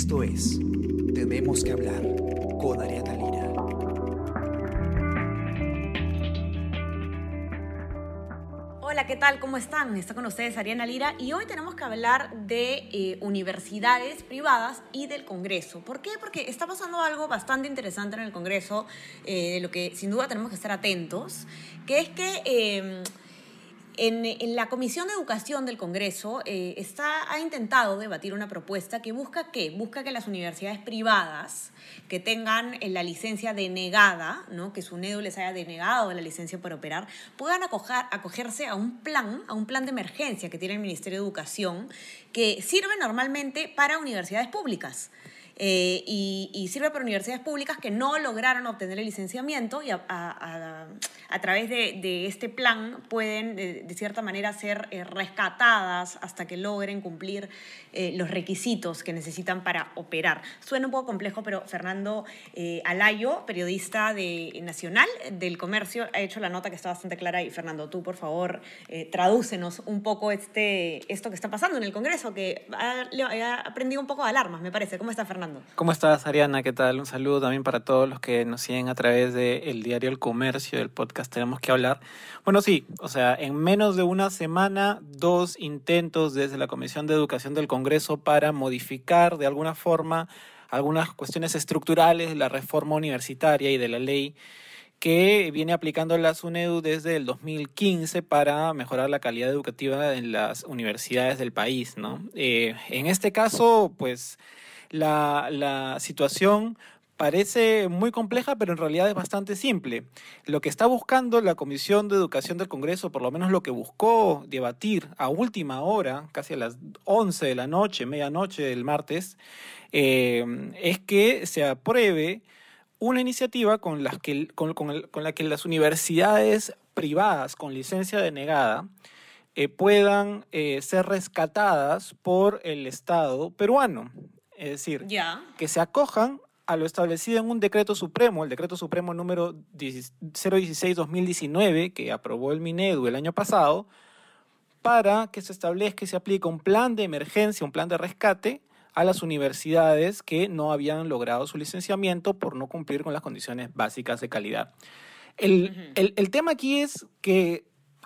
Esto es Tenemos que hablar con Ariana Lira. Hola, ¿qué tal? ¿Cómo están? Está con ustedes Ariana Lira y hoy tenemos que hablar de eh, universidades privadas y del Congreso. ¿Por qué? Porque está pasando algo bastante interesante en el Congreso, eh, de lo que sin duda tenemos que estar atentos, que es que... eh, en, en la Comisión de Educación del Congreso eh, está, ha intentado debatir una propuesta que busca qué? Busca que las universidades privadas que tengan eh, la licencia denegada, ¿no? que su NEDU les haya denegado la licencia para operar, puedan acoger- acogerse a un plan, a un plan de emergencia que tiene el Ministerio de Educación, que sirve normalmente para universidades públicas. Eh, y, sirve para universidades públicas que no lograron obtener el licenciamiento y a, través de, este plan pueden de, de cierta manera ser eh, rescatadas hasta que logren cumplir eh, los requisitos que necesitan para operar. Suena un poco complejo, pero Fernando eh, Alayo, periodista de Nacional del Comercio, ha hecho la nota que está bastante clara y Fernando, tú por favor eh, tradúcenos un poco este, esto que está pasando en el Congreso, que ha, ha prendido un poco de alarmas, me parece. ¿Cómo está Fernando? ¿Cómo estás, Ariana? ¿Qué tal? Un saludo también para todos los que nos siguen a través del diario El Comercio, del podcast Tenemos que hablar. Bueno, sí, o sea, en menos de una semana, dos intentos desde la Comisión de Educación del Congreso para modificar de alguna forma algunas cuestiones estructurales de la reforma universitaria y de la ley que viene aplicando la SUNEDU desde el 2015 para mejorar la calidad educativa en las universidades del país, ¿no? Eh, en este caso, pues la, la situación parece muy compleja, pero en realidad es bastante simple. Lo que está buscando la Comisión de Educación del Congreso, por lo menos lo que buscó debatir a última hora, casi a las 11 de la noche, medianoche del martes, eh, es que se apruebe una iniciativa con, las que, con, con el- con la que las universidades privadas con licencia denegada eh, puedan eh, ser rescatadas por el Estado peruano. Es decir, que se acojan a lo establecido en un decreto supremo, el decreto supremo número 10 016-2019, que aprobó el Minedu el año pasado, para que se establezca y se aplique un plan de emergencia, un plan de rescate a las universidades que no habían logrado su licenciamiento por no cumplir con las condiciones básicas de calidad. El, el- el tema aquí es que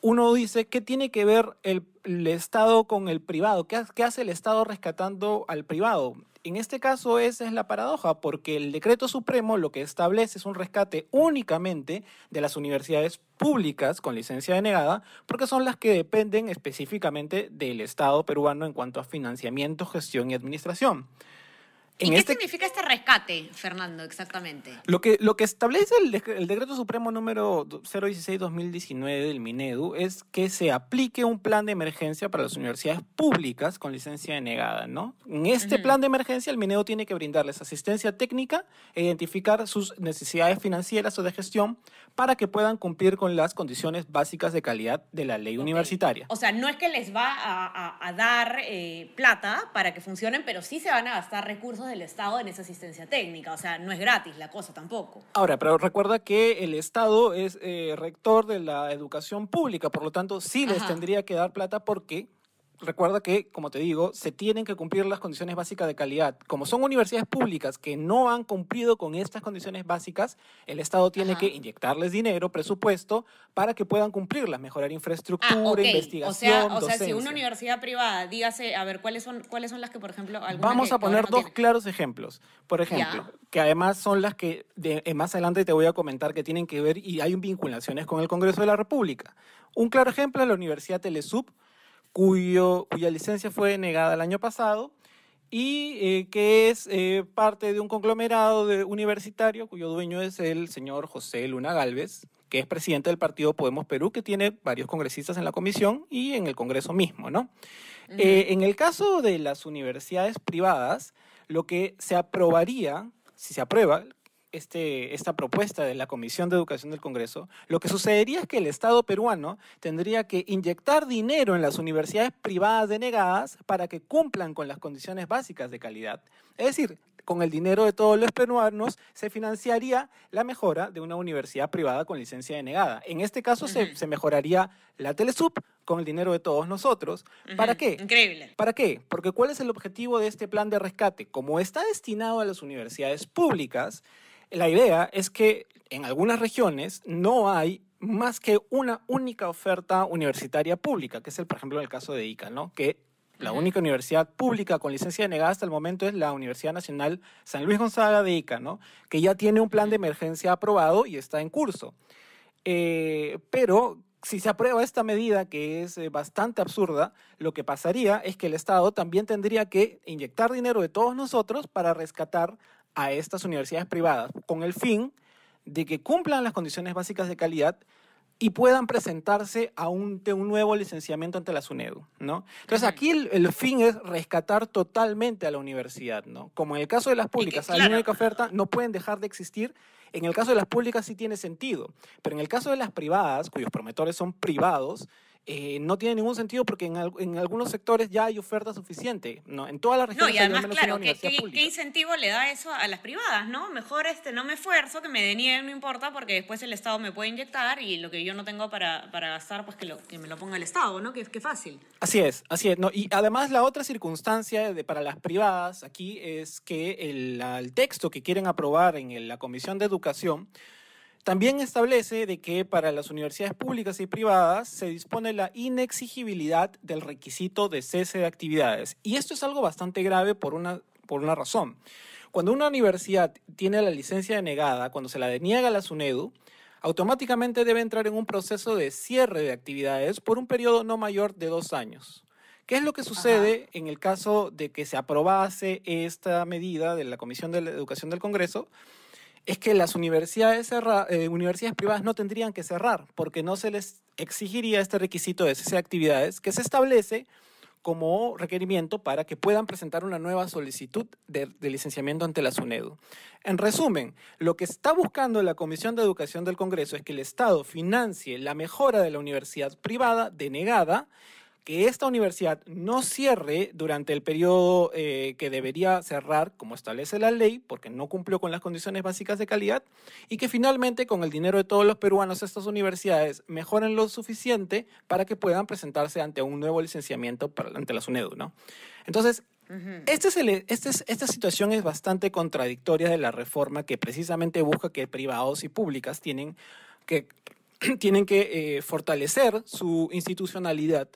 uno dice, ¿qué tiene que ver el, el Estado con el privado? ¿Qué, qué hace el Estado rescatando al privado? En este caso esa es la paradoja, porque el decreto supremo lo que establece es un rescate únicamente de las universidades públicas con licencia denegada, porque son las que dependen específicamente del Estado peruano en cuanto a financiamiento, gestión y administración. ¿Y qué significa este rescate, Fernando, exactamente? Lo que, lo que establece el, dec- el decreto supremo número 016-2019 del Minedu es que se aplique un plan de emergencia para las universidades públicas con licencia denegada, ¿no? En este plan de emergencia el Minedu tiene que brindarles asistencia técnica e identificar sus necesidades financieras o de gestión para que puedan cumplir con las condiciones básicas de calidad de la ley universitaria. O sea, no es que les va a, a- a dar eh, plata para que funcionen, pero sí se van a gastar recursos del Estado en esa asistencia técnica. O sea, no es gratis la cosa tampoco. Ahora, pero recuerda que el Estado es eh, rector de la educación pública, por lo tanto, sí les Ajá. tendría que dar plata porque recuerda que, como te digo, se tienen que cumplir las condiciones básicas de calidad. Como son universidades públicas que no han cumplido con estas condiciones básicas, el Estado tiene Ajá. que inyectarles dinero, presupuesto, para que puedan cumplirlas, mejorar infraestructura, Ah, ok. investigación, O sea, o sea, si docencia. una universidad privada, dígase, a ver, ¿cuáles son, cuáles son las que, por ejemplo, Vamos que- a poner no dos tiene? claros ejemplos. Por ejemplo, que además son las que de- eh, más adelante te voy a comentar que tienen que ver y hay vinculaciones con el Congreso de la República. Un claro ejemplo es la Universidad Telesub, cuyo, cuya licencia fue denegada el año pasado y eh, que es eh, parte de un conglomerado de universitario cuyo dueño es el señor José Luna Galvez, que es presidente del partido Podemos Perú, que tiene varios congresistas en la comisión y en el Congreso mismo, ¿no? Eh, en el caso de las universidades privadas, lo que se aprobaría, si se aprueba este, esta propuesta de la Comisión de Educación del Congreso, lo que sucedería es que el Estado peruano tendría que inyectar dinero en las universidades privadas denegadas para que cumplan con las condiciones básicas de calidad. Es decir, con el dinero de todos los peruanos se financiaría la mejora de una universidad privada con licencia denegada. En este caso se, se mejoraría la Telesub con el dinero de todos nosotros. ¿Para qué? Increíble. ¿Para qué? Porque ¿cuál es el objetivo de este plan de rescate? Como está destinado a las universidades públicas, la idea es que en algunas regiones no hay más que una única oferta universitaria pública, que es el, por ejemplo, en el caso de ICA, ¿no? Que la única universidad pública con licencia denegada hasta el momento es la Universidad Nacional San Luis Gonzaga de ICA, ¿no? Que ya tiene un plan de emergencia aprobado y está en curso. Eh, pero si se aprueba esta medida, que es eh, bastante absurda, lo que pasaría es que el Estado también tendría que inyectar dinero de todos nosotros para rescatar a estas universidades privadas, con el fin de que cumplan las condiciones básicas de calidad y puedan presentarse a un, un nuevo licenciamiento ante la SUNEDU, ¿no? Entonces aquí el, fin es rescatar totalmente a la universidad, ¿no? Como en el caso de las públicas, hay una única oferta, no pueden dejar de existir. En el caso de las públicas sí tiene sentido, pero en el caso de las privadas, cuyos promotores son privados, eh, no tiene ningún sentido porque en, en, algunos sectores ya hay oferta suficiente. ¿no? En todas las regiones no, y además, claro, ¿qué, ¿qué, incentivo le da eso a las privadas? no Mejor este, no me esfuerzo, que me denieguen, no importa, porque después el Estado me puede inyectar y lo que yo no tengo para, para gastar, pues que, lo, que me lo ponga el Estado, ¿no? Que, que fácil. Así es, así es. No, y además la otra circunstancia de, para las privadas aquí es que el, el texto que quieren aprobar en la Comisión de Educación también establece de que para las universidades públicas y privadas se dispone la inexigibilidad del requisito de cese de actividades. Y esto es algo bastante grave por una, por una razón. Cuando una universidad tiene la licencia denegada, cuando se la deniega a la SUNEDU, automáticamente debe entrar en un proceso de cierre de actividades por un periodo no mayor de dos años. ¿Qué es lo que sucede en el caso de que se aprobase esta medida de la Comisión de Educación del Congreso? Es que las universidades, eh, universidades privadas no tendrían que cerrar porque no se les exigiría este requisito de cese de actividades que se establece como requerimiento para que puedan presentar una nueva solicitud de, de, licenciamiento ante la SUNEDU. En resumen, lo que está buscando la Comisión de Educación del Congreso es que el Estado financie la mejora de la universidad privada denegada que esta universidad no cierre durante el periodo eh, que debería cerrar, como establece la ley, porque no cumplió con las condiciones básicas de calidad, y que finalmente con el dinero de todos los peruanos estas universidades mejoren lo suficiente para que puedan presentarse ante un nuevo licenciamiento ante la SUNEDU, ¿no? Entonces, este es el, este es, esta situación es bastante contradictoria de la reforma que precisamente busca que privados y públicas tienen que, tienen que eh, fortalecer su institucionalidad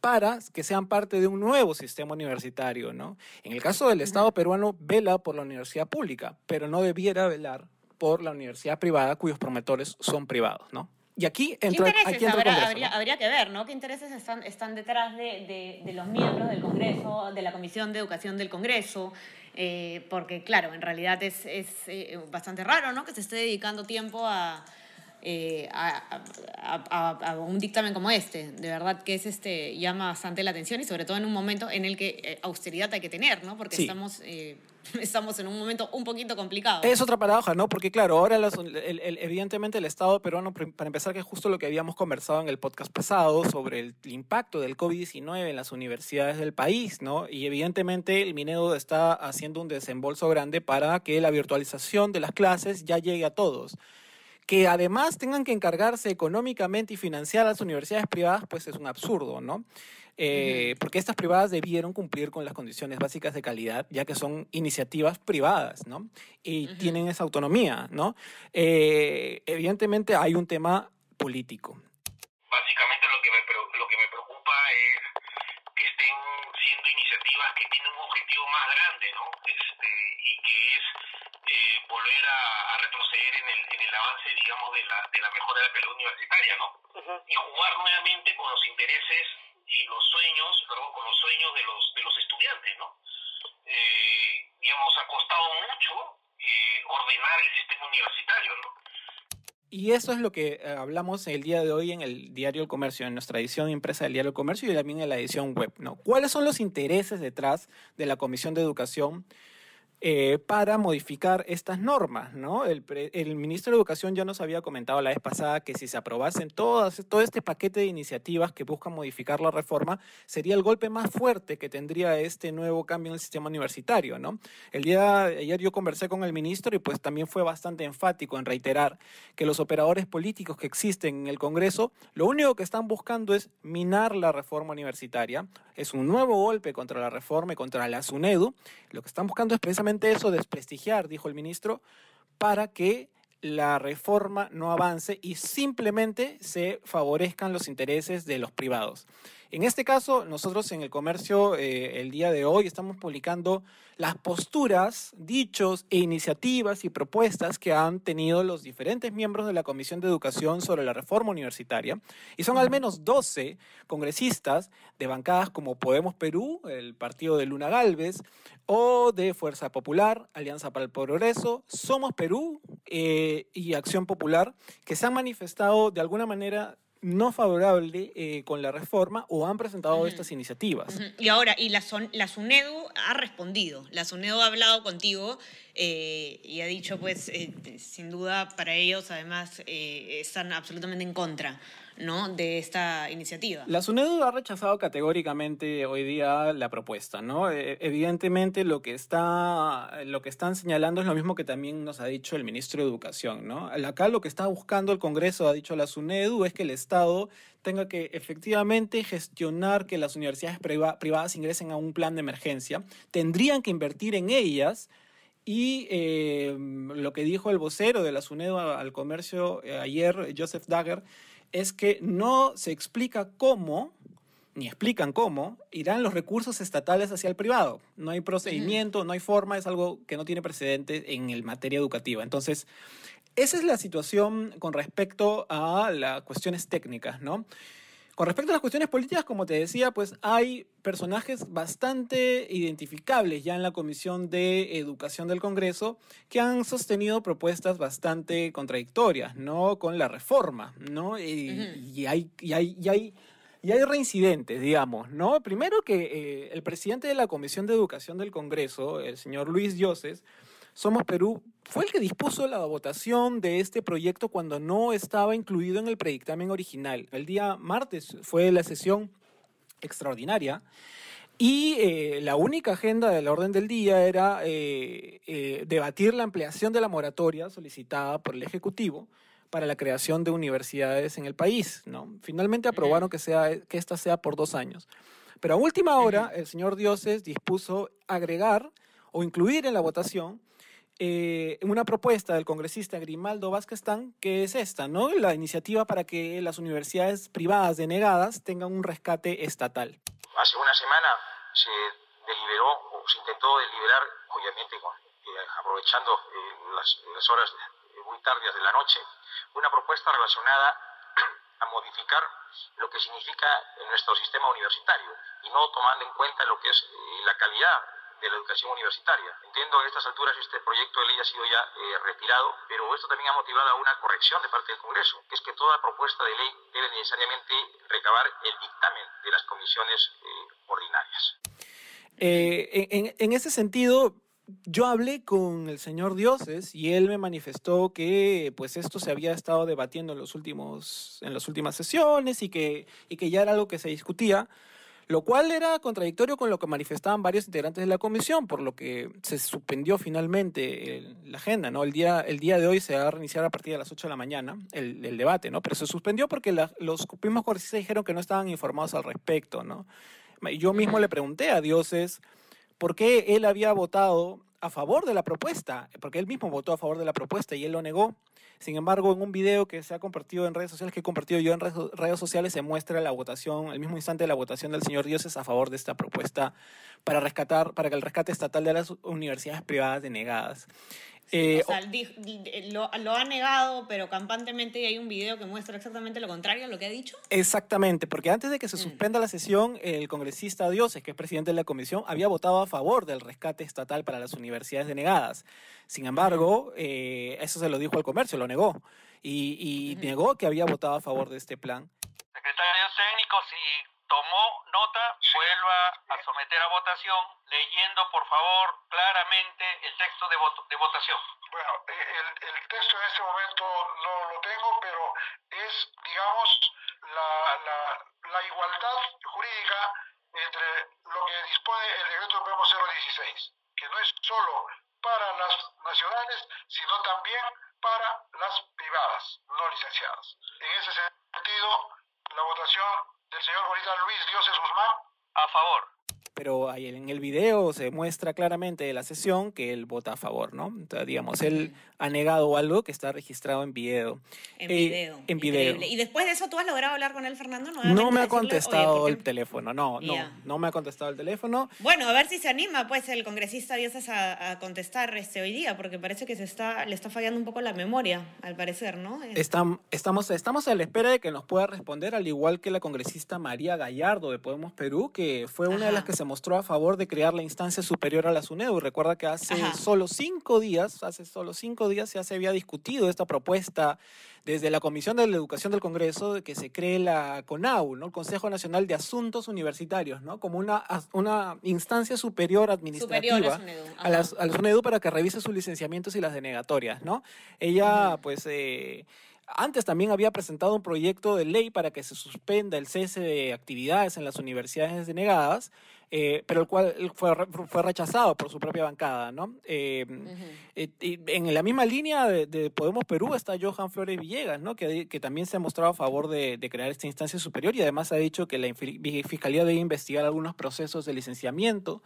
para que sean parte de un nuevo sistema universitario, ¿no? En el caso del Estado peruano, vela por la universidad pública, pero no debiera velar por la universidad privada cuyos promotores son privados, ¿no? Y aquí entra, aquí entra el habría, habría, que ver, ¿no? ¿Qué intereses están, están detrás de, de, los miembros del Congreso, de la Comisión de Educación del Congreso? Eh, porque, claro, en realidad es, es eh, bastante raro, ¿no? Que se esté dedicando tiempo a, eh, a, un dictamen como este. De verdad que es este, llama bastante la atención y sobre todo en un momento en el que eh, austeridad hay que tener, ¿no? Porque estamos, eh, estamos en un momento un poquito complicado. Es otra paradoja, ¿no? Porque claro, ahora evidentemente el Estado peruano, para empezar, que es justo lo que habíamos conversado en el podcast pasado sobre el, impacto del COVID-19 en las universidades del país, ¿no? Y evidentemente el Minedo está haciendo un desembolso grande para que la virtualización de las clases ya llegue a todos que además tengan que encargarse económicamente y financiar a las universidades privadas, pues es un absurdo, ¿no? Eh, porque estas privadas debieron cumplir con las condiciones básicas de calidad, ya que son iniciativas privadas, ¿no? Y tienen esa autonomía, ¿no? Eh, evidentemente hay un tema político. Básicamente lo que, me, lo que me preocupa es que estén siendo iniciativas que tienen un objetivo más grande, ¿no? Este, y que es eh, volver a, retroceder en el, en el avance, digamos, de la, de la mejora de la calidad universitaria, ¿no? Y jugar nuevamente con los intereses y los sueños, perdón, con los sueños de los, de los estudiantes, ¿no? Eh, digamos, ha costado mucho eh, ordenar el sistema universitario, ¿no? Y eso es lo que hablamos el día de hoy en el Diario El Comercio, en nuestra edición impresa del Diario El Comercio y también en la edición web. ¿no? ¿Cuáles son los intereses detrás de la Comisión de Educación eh, para modificar estas normas, ¿no? El, el, ministro de Educación ya nos había comentado la vez pasada que si se aprobasen todas, todo este paquete de iniciativas que buscan modificar la reforma, sería el golpe más fuerte que tendría este nuevo cambio en el sistema universitario, ¿no? El día de ayer yo conversé con el ministro y pues también fue bastante enfático en reiterar que los operadores políticos que existen en el Congreso, lo único que están buscando es minar la reforma universitaria, es un nuevo golpe contra la reforma y contra la SUNEDU, lo que están buscando es precisamente eso, desprestigiar, dijo el ministro, para que la reforma no avance y simplemente se favorezcan los intereses de los privados. En este caso, nosotros en el comercio eh, el día de hoy estamos publicando las posturas, dichos e iniciativas y propuestas que han tenido los diferentes miembros de la Comisión de Educación sobre la reforma universitaria. Y son al menos 12 congresistas de bancadas como Podemos Perú, el partido de Luna Galvez, o de Fuerza Popular, Alianza para el Progreso, Somos Perú eh, y Acción Popular, que se han manifestado de alguna manera no favorable eh, con la reforma o han presentado estas iniciativas. Y ahora, y la, la SUNEDU ha respondido, la SUNEDU ha hablado contigo eh, y ha dicho, pues, eh, sin duda para ellos además están absolutamente en contra. De esta iniciativa. La SUNEDU ha rechazado categóricamente hoy día la propuesta. ¿no? E, evidentemente lo que, está, lo que están señalando es lo mismo que también nos ha dicho el ministro de Educación. Acá lo que está buscando el Congreso, ha dicho la SUNEDU, es que el Estado tenga que efectivamente gestionar que las universidades privadas ingresen a un plan de emergencia. Tendrían que invertir en ellas. Y eh, lo que dijo el vocero de la SUNEDU al comercio eh, ayer, Joseph Dagger, es que no se explica cómo, ni explican cómo, irán los recursos estatales hacia el privado. No hay procedimiento, no hay forma, es algo que no tiene precedente en el materia educativa. Entonces, esa es la situación con respecto a las cuestiones técnicas, ¿no? Con respecto a las cuestiones políticas, como te decía, pues hay personajes bastante identificables ya en la Comisión de Educación del Congreso que han sostenido propuestas bastante contradictorias, ¿no? Con la reforma, ¿no? Y, hay, y hay, y hay y hay reincidentes, digamos, ¿no? Primero que eh, el presidente de la Comisión de Educación del Congreso, el señor Luis Dioses, somos Perú fue el que dispuso la votación de este proyecto cuando no estaba incluido en el predictamen original. El día martes fue la sesión extraordinaria y eh, la única agenda del orden del día era eh, eh, debatir la ampliación de la moratoria solicitada por el Ejecutivo para la creación de universidades en el país. ¿no? Finalmente aprobaron que, sea, que esta sea por dos años. Pero a última hora, el señor Dioses dispuso agregar o incluir en la votación eh, una propuesta del congresista Grimaldo Vázquez que es esta, ¿no? La iniciativa para que las universidades privadas denegadas tengan un rescate estatal. Hace una semana se deliberó o se intentó deliberar, obviamente eh, aprovechando eh, las, las, horas muy tardías de la noche, una propuesta relacionada a modificar lo que significa nuestro sistema universitario y no tomando en cuenta lo que es la calidad de la educación universitaria. Entiendo que a estas alturas este proyecto de ley ha sido ya eh, retirado, pero esto también ha motivado a una corrección de parte del Congreso, que es que toda propuesta de ley debe necesariamente recabar el dictamen de las comisiones eh, ordinarias. Eh, en, en, ese sentido, yo hablé con el señor Dioses y él me manifestó que pues esto se había estado debatiendo en los últimos en las últimas sesiones y que y que ya era algo que se discutía lo cual era contradictorio con lo que manifestaban varios integrantes de la comisión, por lo que se suspendió finalmente la agenda, ¿no? El día, el día de hoy se va a reiniciar a partir de las 8 de la mañana el, debate, ¿no? Pero se suspendió porque los mismos congresistas dijeron que no estaban informados al respecto, ¿no? Yo mismo le pregunté a Dioses por qué él había votado a favor de la propuesta, porque él mismo votó a favor de la propuesta y él lo negó. Sin embargo, en un video que se ha compartido en redes sociales, que he compartido yo en redes sociales, se muestra la votación, el mismo instante de la votación del señor Dioses a favor de esta propuesta para rescatar, para que el rescate estatal de las universidades privadas denegadas. Eh, o sea, lo, ha negado, pero campantemente hay un video que muestra exactamente lo contrario a lo que ha dicho. Exactamente, porque antes de que se mm. suspenda la sesión, el congresista Dioses, que es presidente de la comisión, había votado a favor del rescate estatal para las universidades denegadas. Sin embargo, eh, eso se lo dijo al comercio, lo negó. Y, negó que había votado a favor de este plan. Secretarios técnicos y tomó nota, vuelva a someter a votación leyendo, por favor, claramente el texto de, de votación. Bueno, eh, el, el, texto en este momento no lo tengo, pero es, digamos, la, la, la igualdad jurídica entre lo que dispone el decreto Supremo 016, que no es solo para las nacionales, sino también para las privadas, no licenciadas. En ese sentido, la votación del señor Bonita Luis Dioses Guzmán. A favor pero en el video se muestra claramente de la sesión que él vota a favor, ¿no? Entonces, digamos, él ha negado algo que está registrado en video. En video. En video. Y después de eso, ¿tú has logrado hablar con él, Fernando? No me ha contestado el teléfono, no, no, no me ha contestado el teléfono. Bueno, a ver si se anima, pues, el congresista Dioses a, a contestar este hoy día, porque parece que se está, le está fallando un poco la memoria, al parecer, ¿no? Estamos, estamos, estamos a la espera de que nos pueda responder, al igual que la congresista María Gallardo de Podemos Perú, que fue una de las que se mostró a favor de crear la instancia superior a la SUNEDU. Recuerda que hace solo cinco días, hace solo cinco días ya se había discutido esta propuesta desde la Comisión de la Educación del Congreso de que se cree la CONAU, ¿no? el Consejo Nacional de Asuntos Universitarios, ¿no? como una, una instancia superior administrativa a, la SUNEDU para que revise sus licenciamientos y las denegatorias. ¿no? Ella, pues... Eh, antes también había presentado un proyecto de ley para que se suspenda el cese de actividades en las universidades denegadas, eh, pero el cual fue, fue rechazado por su propia bancada. ¿no? Eh, eh, en la misma línea de, Podemos Perú está Johan Flores Villegas, ¿no? que, que también se ha mostrado a favor de, de, crear esta instancia superior y además ha dicho que la Fiscalía debe investigar algunos procesos de licenciamiento.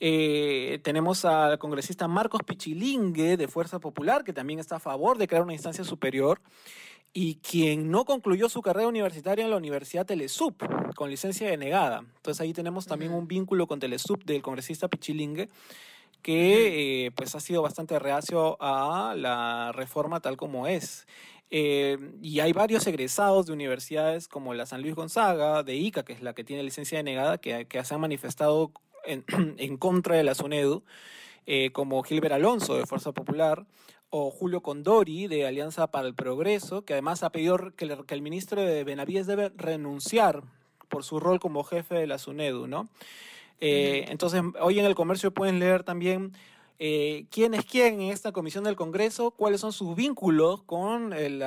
Tenemos al congresista Marcos Pichilingue de Fuerza Popular, que también está a favor de crear una instancia superior y quien no concluyó su carrera universitaria en la Universidad Telesup, con licencia denegada. Entonces ahí tenemos también un vínculo con Telesup del congresista Pichilingue, que eh, pues ha sido bastante reacio a la reforma tal como es. Eh, y hay varios egresados de universidades como la San Luis Gonzaga, de ICA, que es la que tiene licencia denegada, que, que se han manifestado en, en contra de la SUNEDU, eh, como Gilbert Alonso de Fuerza Popular, o Julio Condori de Alianza para el Progreso, que además ha pedido que, el ministro de Benavides debe renunciar por su rol como jefe de la SUNEDU, ¿no? Eh, entonces, hoy en el comercio pueden leer también eh, quién es quién en esta comisión del Congreso, cuáles son sus vínculos con el,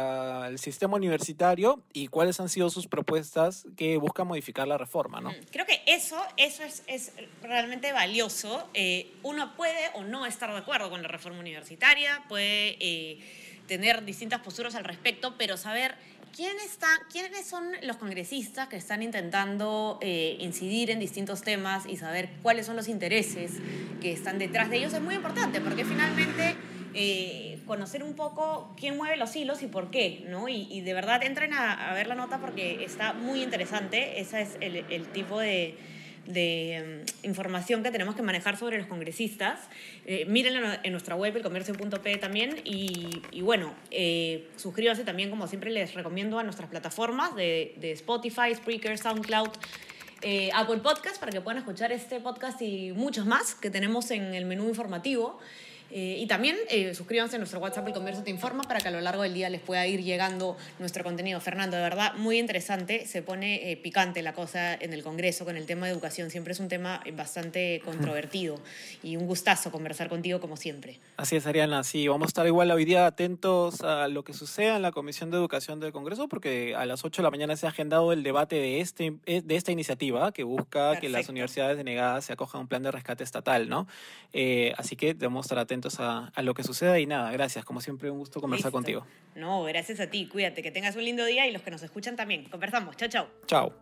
sistema universitario y cuáles han sido sus propuestas que buscan modificar la reforma. ¿no? Mm, creo que eso, eso es, realmente valioso. Eh, uno puede o no estar de acuerdo con la reforma universitaria, puede eh, tener distintas posturas al respecto, pero saber ¿Quién está, ¿Quiénes son los congresistas que están intentando eh, incidir en distintos temas y saber cuáles son los intereses que están detrás de ellos? Es muy importante porque finalmente eh, conocer un poco quién mueve los hilos y por qué, ¿no? Y, de verdad entren a, ver la nota porque está muy interesante. Ese es el tipo de de mm, información que tenemos que manejar sobre los congresistas. Eh, mírenlo en nuestra web, elcomercio.p también. Y, bueno, eh, suscríbanse también, como siempre les recomiendo, a nuestras plataformas de, de Spotify, Spreaker, SoundCloud. Eh, Apple Podcast para que puedan escuchar este podcast y muchos más que tenemos en el menú informativo. Eh, y también eh, suscríbanse a nuestro WhatsApp El Comercio Te Informa para que a lo largo del día les pueda ir llegando nuestro contenido. Fernando, de verdad, muy interesante. Se pone eh, picante la cosa en el Congreso con el tema de educación. Siempre es un tema bastante controvertido y un gustazo conversar contigo como siempre. Así es, Ariana. Sí, vamos a estar igual hoy día atentos a lo que suceda en la Comisión de Educación del Congreso porque a las 8 de la mañana se ha agendado el debate de, este, de esta iniciativa que busca que las universidades denegadas se acojan a un plan de rescate estatal, ¿no? así que debemos estar atentos a, lo que suceda y nada, gracias. Como siempre, un gusto conversar contigo. No, gracias a ti. Cuídate, que tengas un lindo día y los que nos escuchan también. Conversamos. Chao, chao. Chao.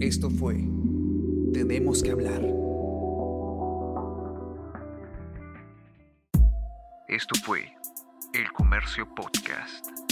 Esto fue Tenemos que hablar. Esto fue El Comercio Podcast.